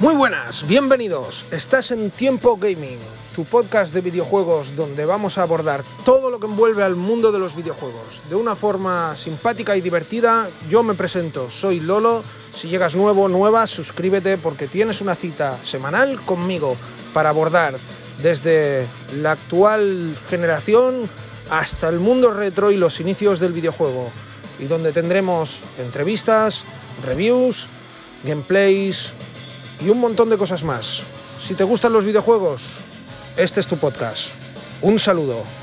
Muy buenas, bienvenidos. Estás en Tiempo Gaming, tu podcast de videojuegos donde vamos a abordar todo lo que envuelve al mundo de los videojuegos. De una forma simpática y divertida, yo me presento, soy Lolo. Si llegas nuevo, nueva, suscríbete porque tienes una cita semanal conmigo para abordar desde la actual generación hasta el mundo retro y los inicios del videojuego. Y donde tendremos entrevistas, reviews, gameplays, y un montón de cosas más. Si te gustan los videojuegos, este es tu podcast. Un saludo.